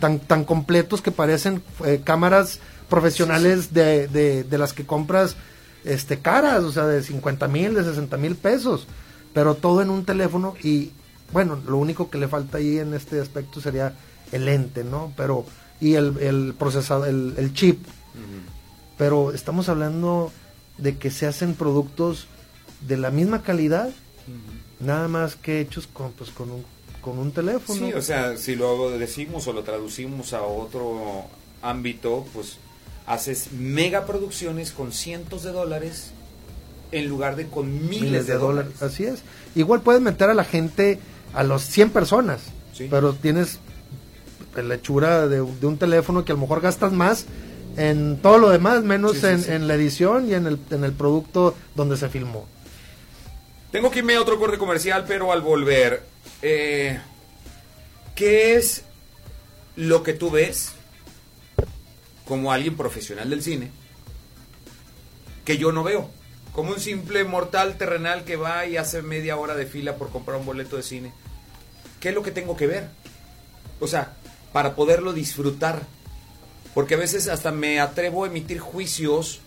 tan, tan completos que parecen eh, cámaras profesionales De, de, de las que compras este, caras, o sea, de 50 mil, de 60 mil pesos, pero todo en un teléfono y bueno, lo único que le falta ahí en este aspecto sería el lente, ¿no? Pero, y el, el procesador, el, el chip. Pero estamos hablando de que se hacen productos de la misma calidad, nada más que hechos con, pues, con, un, con un teléfono. Sí, o sea, si lo decimos o lo traducimos a otro ámbito, pues haces megaproducciones con cientos de dólares en lugar de con miles, de, dólares. Así es. Igual puedes meter a la gente a los 100 personas, pero tienes la hechura de, de, un teléfono que a lo mejor gastas más en todo lo demás, menos en, en, la edición y en el, en el producto donde se filmó. Tengo que irme a otro corte comercial, pero al volver, eh, ¿qué es lo que tú ves como alguien profesional del cine que yo no veo? Como un simple mortal terrenal que va y hace media hora de fila por comprar un boleto de cine. ¿Qué es lo que tengo que ver? O sea, para poderlo disfrutar. Porque a veces hasta me atrevo a emitir juicios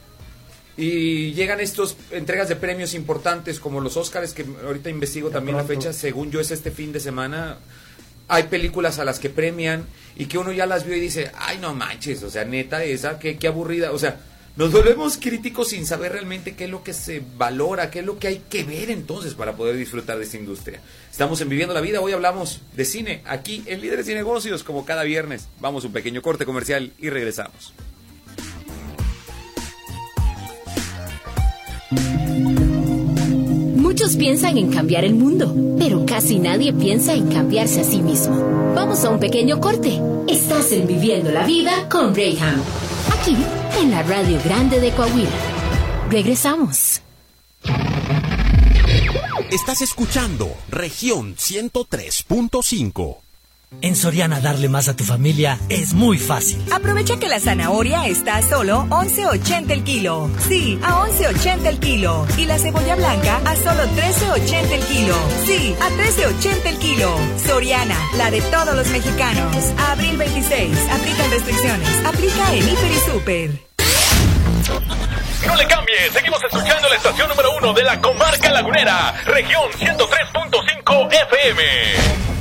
y llegan estos entregas de premios importantes como los Oscars, que ahorita investigo también la fecha, según yo es este fin de semana. Hay películas a las que premian y que uno ya las vio y dice, ay no manches, o sea, neta esa, qué, qué aburrida. O sea, nos volvemos críticos sin saber realmente qué es lo que se valora, qué es lo que hay que ver entonces para poder disfrutar de esta industria. Estamos en Viviendo la Vida, hoy hablamos de cine, aquí en Líderes y Negocios, como cada viernes. Vamos un pequeño corte comercial y regresamos. Muchos piensan en cambiar el mundo, pero casi nadie piensa en cambiarse a sí mismo. Vamos a un pequeño corte. Estás en Viviendo la Vida con Rayham. Aquí, en la Radio Grande de Coahuila. Regresamos. Estás escuchando región 103.5. En Soriana darle más a tu familia es muy fácil. Aprovecha que la zanahoria está a solo 11.80 el kilo. Sí, a 11.80 el kilo. Y la cebolla blanca a solo 13.80 el kilo. Sí, a 13.80 el kilo. Soriana, la de todos los mexicanos. abril 26. Aplican restricciones. Aplica en Hiper y Super. No le cambie, seguimos escuchando la estación número uno de la comarca lagunera, región 103.5 FM.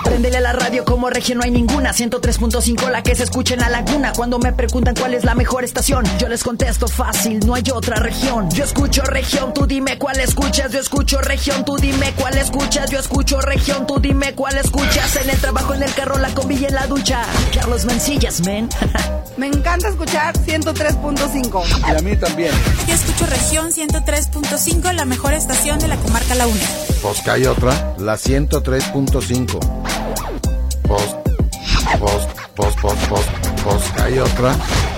La radio como región no hay ninguna. 103.5 la que se escucha en la laguna. Cuando me preguntan cuál es la mejor estación Yo les contesto fácil, no hay otra región. Yo escucho región, tú dime cuál escuchas. Yo escucho región, tú dime cuál escuchas. Yo escucho región, tú dime cuál escuchas. En el trabajo, en el carro, la combi y en la ducha. Carlos Mancillas, men. Me encanta escuchar 103.5 Y a mí también. Yo escucho región 103.5 La mejor estación de la comarca La Una Pues que hay otra, la 103.5 Post, post, post, post, post, post, hay otra.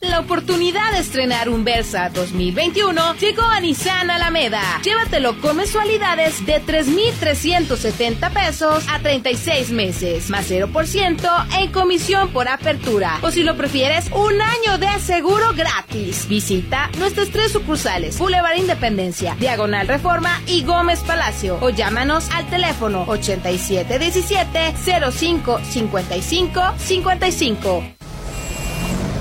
La oportunidad de estrenar un Versa 2021 llegó a Nissan Alameda. Llévatelo con mensualidades de 3,370 pesos a 36 meses, más 0% en comisión por apertura. O si lo prefieres, un año de seguro gratis. Visita nuestras tres sucursales: Boulevard Independencia, Diagonal Reforma y Gómez Palacio. O llámanos al teléfono 8717 05 55 55.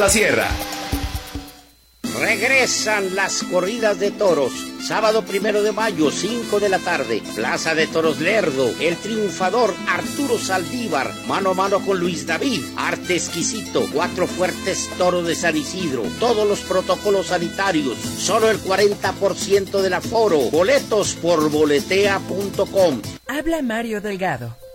la Sierra. Regresan las corridas de toros. Sábado primero de mayo, 5 de la tarde. Plaza de Toros Lerdo. El triunfador Arturo Saldívar. Mano a mano con Luis David. Arte exquisito. Cuatro fuertes toros de San Isidro. Todos los protocolos sanitarios. Solo el 40% del aforo. Boletos por boletea.com. Habla Mario Delgado.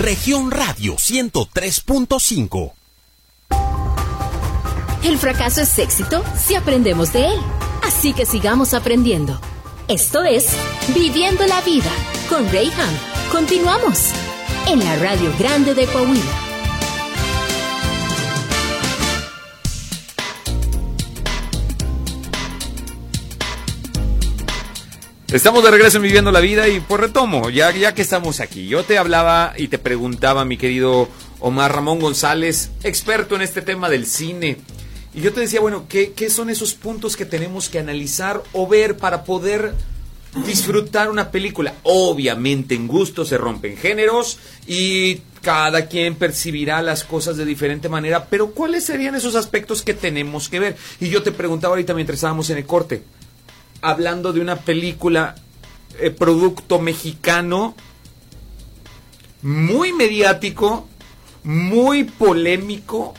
Región Radio 103.5. El fracaso es éxito si aprendemos de él. Así que sigamos aprendiendo. Esto es Viviendo la Vida con Rayham. Continuamos en la Radio Grande de Coahuila. Estamos de regreso en Viviendo la Vida y pues retomo, ya, ya que estamos aquí. Yo te hablaba y te preguntaba, mi querido Omar Ramón González, experto en este tema del cine. Y yo te decía, bueno, ¿qué, qué son esos puntos que tenemos que analizar o ver para poder disfrutar una película? Obviamente en gusto se rompen géneros y cada quien percibirá las cosas de diferente manera, pero ¿cuáles serían esos aspectos que tenemos que ver? Y yo te preguntaba ahorita mientras estábamos en el corte hablando de una película, eh, producto mexicano, muy mediático, muy polémico,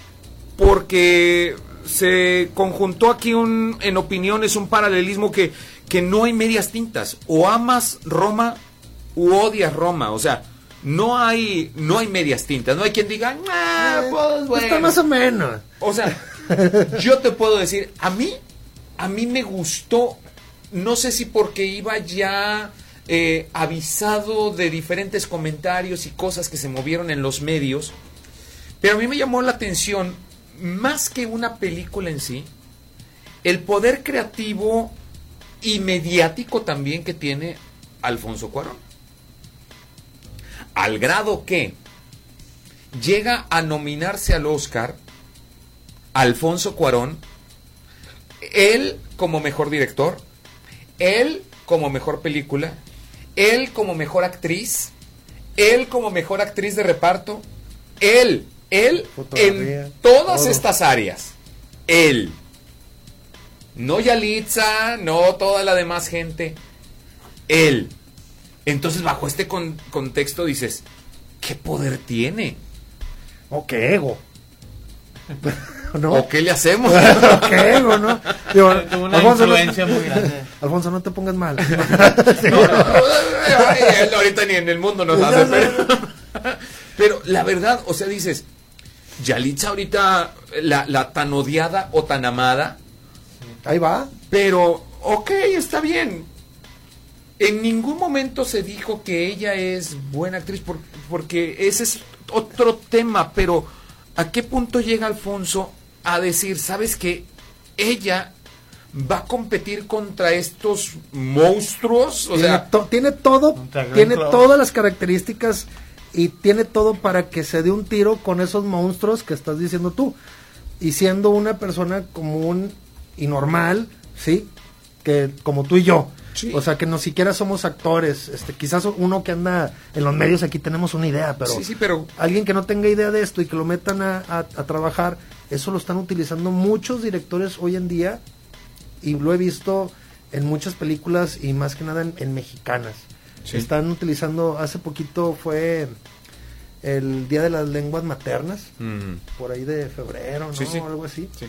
porque se conjuntó aquí un, en opiniones un paralelismo que, que no hay medias tintas. O amas Roma u odias Roma. O sea, no hay, no hay medias tintas. No hay quien diga, ah, pues, bueno". Está más o menos. O sea, yo te puedo decir, a mí, a mí me gustó, no sé si porque iba ya eh, avisado de diferentes comentarios y cosas que se movieron en los medios, pero a mí me llamó la atención, más que una película en sí, el poder creativo y mediático también que tiene Alfonso Cuarón. Al grado que llega a nominarse al Oscar Alfonso Cuarón, él como mejor director, él como mejor película, él como mejor actriz, él como mejor actriz de reparto, él, él Fotografía, en todas todo. estas áreas, él. No Yalitza, no toda la demás gente, él. Entonces bajo este con- contexto dices, ¿qué poder tiene? O qué ego. ¿No? ¿O qué le hacemos? ¿O qué ego, no? Digo, Tuvo una Alfonso, no- influencia muy grande. Alfonso, no te pongas mal. Sí. Ay, él ahorita ni en el mundo nos hace, pero, pero la verdad, o sea, dices, Yalitza ahorita, la, la tan odiada o tan amada, Ahí va. pero, ok, está bien. En ningún momento se dijo que ella es buena actriz, por- porque ese es otro tema, pero ¿a qué punto llega Alfonso a decir, sabes que ella va a competir contra estos monstruos? O tiene, sea, to- tiene todo, tiene todas las características y tiene todo para que se dé un tiro con esos monstruos que estás diciendo tú. Y siendo una persona común y normal, ¿sí? Que como tú y yo. O sea, que no siquiera somos actores. Este, quizás uno que anda en los medios aquí tenemos una idea, pero, Sí, sí, pero- alguien que no tenga idea de esto y que lo metan a, a- a trabajar, eso lo están utilizando muchos directores hoy en día y lo he visto en muchas películas y más que nada en, en mexicanas. Sí. Están utilizando, hace poquito fue el Día de las Lenguas Maternas, Mm. por ahí de febrero, ¿no? Sí, sí. Algo así. Sí.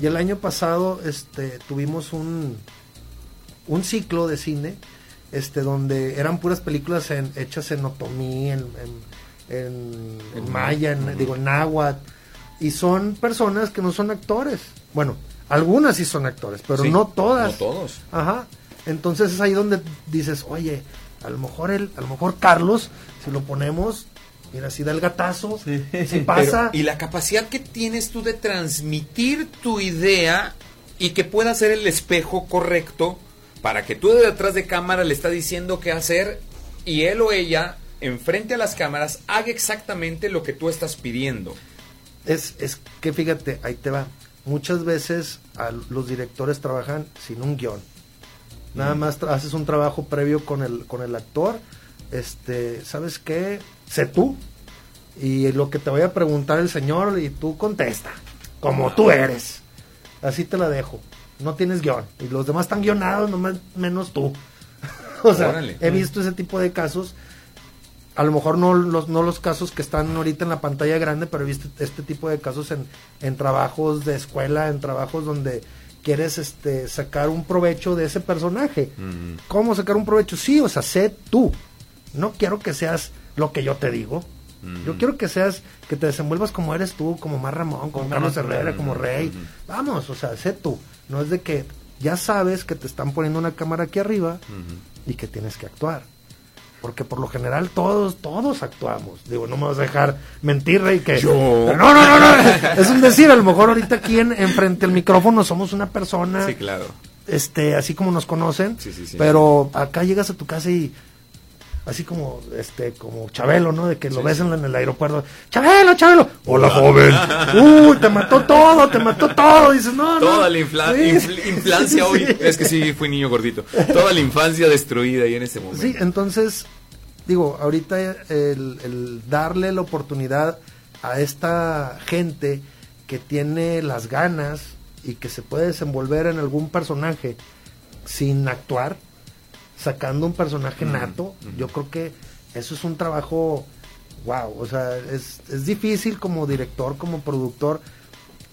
Y el año pasado este, tuvimos un, un ciclo de cine este, donde eran puras películas en- hechas en otomí, en, en, en- en maya, en, digo, en náhuatl. Y son personas que no son actores. Bueno, algunas sí son actores, pero Sí, no todas. no todos. Ajá. Entonces es ahí donde dices, oye, A lo mejor el, a lo mejor Carlos, si lo ponemos, mira, si da el gatazo, si pasa. Pero, y la capacidad que tienes tú de transmitir tu idea y que pueda ser el espejo correcto para que tú de detrás de cámara le está diciendo qué hacer y él o ella enfrente a las cámaras haga exactamente lo que tú estás pidiendo. Es, es que fíjate, ahí te va. Muchas veces a los directores trabajan sin un guion. Nada Mm. más haces un trabajo previo con el, con el actor. Este, ¿sabes qué? Sé tú. Y lo que te vaya a preguntar el señor y tú contesta. Como tú eres. Así te la dejo. No tienes guion. Y los demás están guionados, nomás menos tú. o sea, Órale. he visto ese tipo de casos. A lo mejor no los, no los casos que están ahorita en la pantalla grande, pero he visto este tipo de casos en, en trabajos de escuela, en trabajos donde quieres este, sacar un provecho de ese personaje. ¿Cómo sacar un provecho? Sí, o sea, sé tú. No quiero que seas lo que yo te digo. Yo quiero que seas, que te desenvuelvas como eres tú, como Mar Ramón, como Carlos Herrera, como Rey. Vamos, o sea, sé tú. No es de que ya sabes que te están poniendo una cámara aquí arriba y que tienes que actuar. Porque por lo general todos, todos actuamos. Digo, no me vas a dejar mentir, Rey, que... Yo. No, no, no, no. Es un decir, a lo mejor ahorita aquí en, enfrente del micrófono somos una persona Sí, claro. este así como nos conocen Sí, sí, sí. pero acá llegas a tu casa y así como este como Chabelo no de que lo Sí, ves en, en el aeropuerto Chabelo Chabelo hola joven uy te mató todo te mató todo dices no no Toda la infla- Sí, infl- sí, infancia sí, hoy. Es que sí, fui niño gordito. Toda la infancia destruida ahí en ese momento. Sí, entonces, digo, ahorita el, el darle la oportunidad a esta gente que tiene las ganas y que se puede desenvolver en algún personaje sin actuar, sacando un personaje Mm, nato, yo creo que eso es un trabajo, wow, o sea, es, es difícil como director, como productor,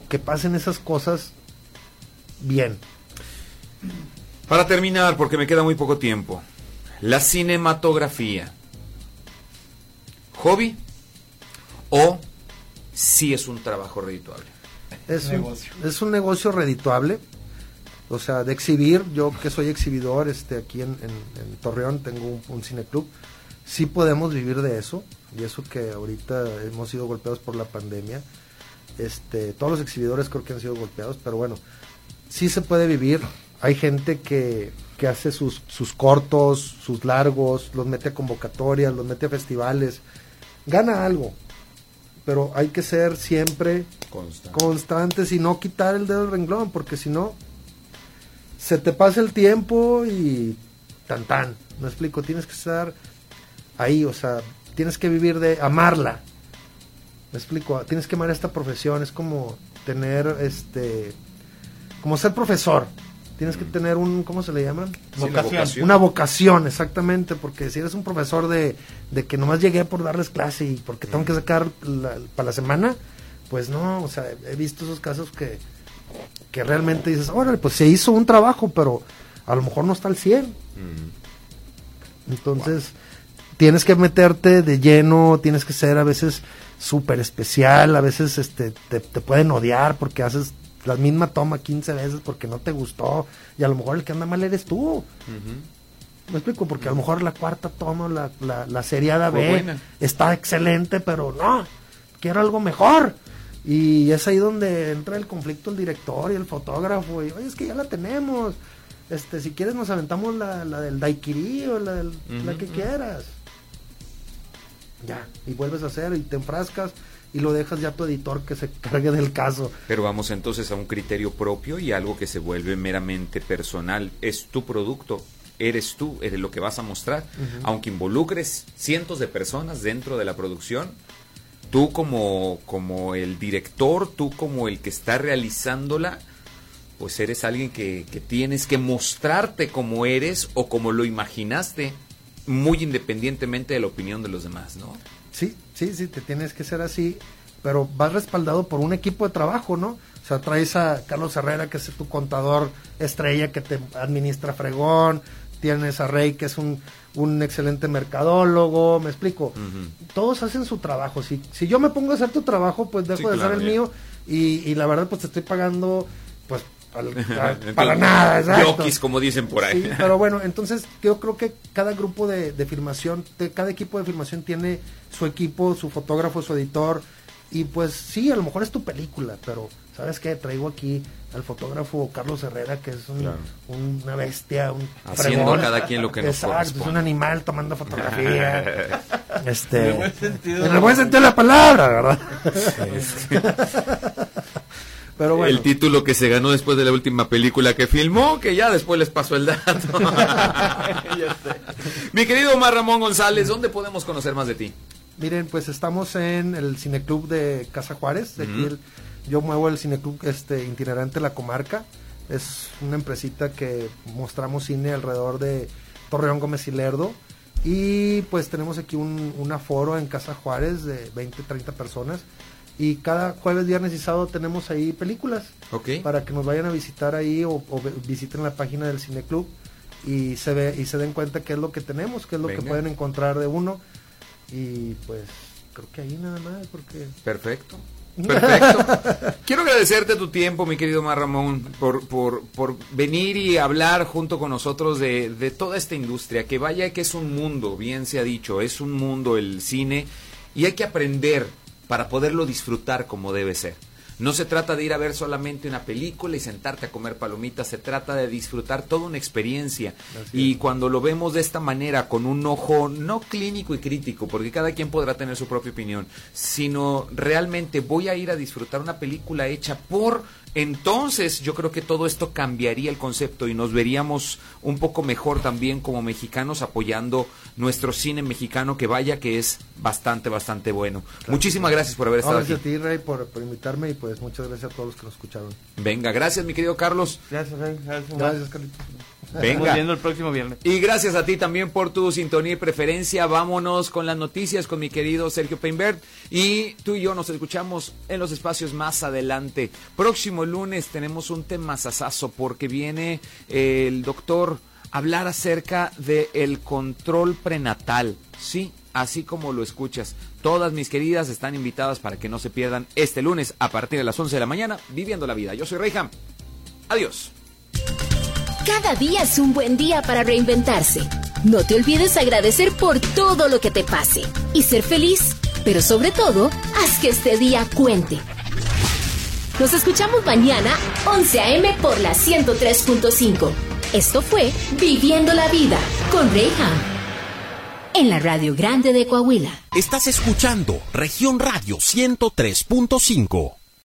que pasen esas cosas bien. Para terminar, porque me queda muy poco tiempo, la cinematografía. ¿Hobby o sí es un trabajo redituable? Es un, Negocio. es un negocio redituable, o sea, de exhibir, yo que soy exhibidor este aquí en, en- en Torreón, tengo un, un cineclub, sí podemos vivir de eso, y eso que ahorita hemos sido golpeados por la pandemia, este, todos los exhibidores creo que han sido golpeados, pero bueno, sí se puede vivir, hay gente que, que hace sus, sus cortos, sus largos, los mete a convocatorias, los mete a festivales, gana algo, pero hay que ser siempre constantes y no quitar el dedo del renglón, porque si no, se te pasa el tiempo y tan tan. Me explico, tienes que estar ahí, o sea, tienes que vivir de amarla. Me explico, tienes que amar esta profesión, es como tener este como ser profesor. Tienes que tener un, ¿cómo se le llama? Sí, vocación. Una vocación, exactamente, porque si eres un profesor de, de que nomás llegué por darles clase y porque tengo que sacar la- para la semana, pues no, o sea, he visto esos casos que, que realmente dices, órale, pues se hizo un trabajo, pero a lo mejor no está al 100. Entonces, tienes que meterte de lleno, tienes que ser a veces súper especial, a veces este, te, te pueden odiar porque haces la misma toma 15 veces porque no te gustó y a lo mejor el que anda mal eres tú. Me explico, porque a lo mejor la cuarta toma, la, la, la seriada Fue B, buena. está excelente, pero no, quiero algo mejor. Y es ahí donde entra el conflicto el director y el fotógrafo. Y, oye, es que ya la tenemos. Este, si quieres nos aventamos la, la del daiquiri o la, del- la que quieras. Ya, y vuelves a hacer y te enfrascas y lo dejas ya a tu editor que se cargue del caso. Pero vamos entonces a un criterio propio y algo que se vuelve meramente personal. Es tu producto, eres tú, eres lo que vas a mostrar. Aunque involucres cientos de personas dentro de la producción, tú como, como el director, tú como el que está realizándola, pues eres alguien que, que tienes que mostrarte como eres o como lo imaginaste, muy independientemente de la opinión de los demás, ¿no? Sí, sí, sí, te tienes que ser así, pero vas respaldado por un equipo de trabajo, ¿no? O sea, traes a Carlos Herrera, que es tu contador estrella, que te administra fregón, tienes a Rey, que es un, un excelente mercadólogo, me explico. Todos hacen su trabajo. Si, si yo me pongo a hacer tu trabajo, pues dejo Sí, de claro, hacer el mío y, y la verdad, pues te estoy pagando, pues para nada, exacto. Yokis, como dicen por ahí. Sí, pero bueno, entonces yo creo que cada grupo de, de filmación, de, cada equipo de filmación tiene su equipo, su fotógrafo, su editor, y pues sí, a lo mejor es tu película, pero ¿sabes qué? Traigo aquí al fotógrafo Carlos Herrera, que es un, una bestia, un Haciendo fregón. cada quien lo que nos Exacto, es un animal tomando fotografía. este, En el buen sentido. en el buen sentido de la palabra, ¿verdad? Pero bueno. El título que se ganó después de la última película que filmó, que ya después les pasó el dato. Mi querido Omar Ramón González, ¿dónde podemos conocer más de ti? Miren, pues estamos en el cineclub de Casa Juárez. De aquí Ujú. el- yo muevo el cineclub este, itinerante La Comarca. Es una empresita que mostramos cine alrededor de Torreón Gómez y Lerdo. Y pues tenemos aquí un, un aforo en Casa Juárez de 20, 30 personas. Y cada jueves, viernes y sábado tenemos ahí películas. Ok. Para que nos vayan a visitar ahí o, visiten la página del cineclub y se ve y se den cuenta qué es lo que tenemos, qué es lo que pueden encontrar de uno. Y pues creo que ahí nada más, porque... Perfecto. Perfecto. Quiero agradecerte tu tiempo, mi querido Omar Ramón, por, por, por venir y hablar junto con nosotros de, de toda esta industria, que vaya que es un mundo, bien se ha dicho, es un mundo el cine y hay que aprender para poderlo disfrutar como debe ser. No se trata de ir a ver solamente una película y sentarte a comer palomitas, se trata de disfrutar toda una experiencia. Y cuando lo vemos de esta manera, con un ojo no clínico y crítico, porque cada quien podrá tener su propia opinión, sino realmente voy a ir a disfrutar una película hecha por... Entonces yo creo que todo esto cambiaría el concepto y nos veríamos un poco mejor también como mexicanos apoyando nuestro cine mexicano que vaya que es bastante, bastante bueno. Muchísimas gracias por haber estado Gracias aquí. a ti, Rey, por, por invitarme y pues muchas gracias a todos los que nos escucharon. Venga, gracias mi querido Carlos. Gracias, Rey. Gracias. Gracias, Carlitos. Venga. viendo el próximo viernes. Y gracias a ti también por tu sintonía y preferencia. Vámonos con las noticias con mi querido Sergio Peinbert. Y tú y yo nos escuchamos en los espacios más adelante. Próximo lunes tenemos un tema sasazo porque viene eh, el doctor a hablar acerca del control prenatal. Sí, así como lo escuchas. Todas mis queridas están invitadas para que no se pierdan este lunes a partir de las 11 de la mañana viviendo la vida. Yo soy Reyham. Adiós. Cada día es un buen día para reinventarse. No te olvides agradecer por todo lo que te pase y ser feliz, pero sobre todo, haz que este día cuente. Nos escuchamos mañana 11 a.m. por la 103.5. Esto fue Viviendo la Vida con Reyham. En la Radio Grande de Coahuila. Estás escuchando región radio 103.5.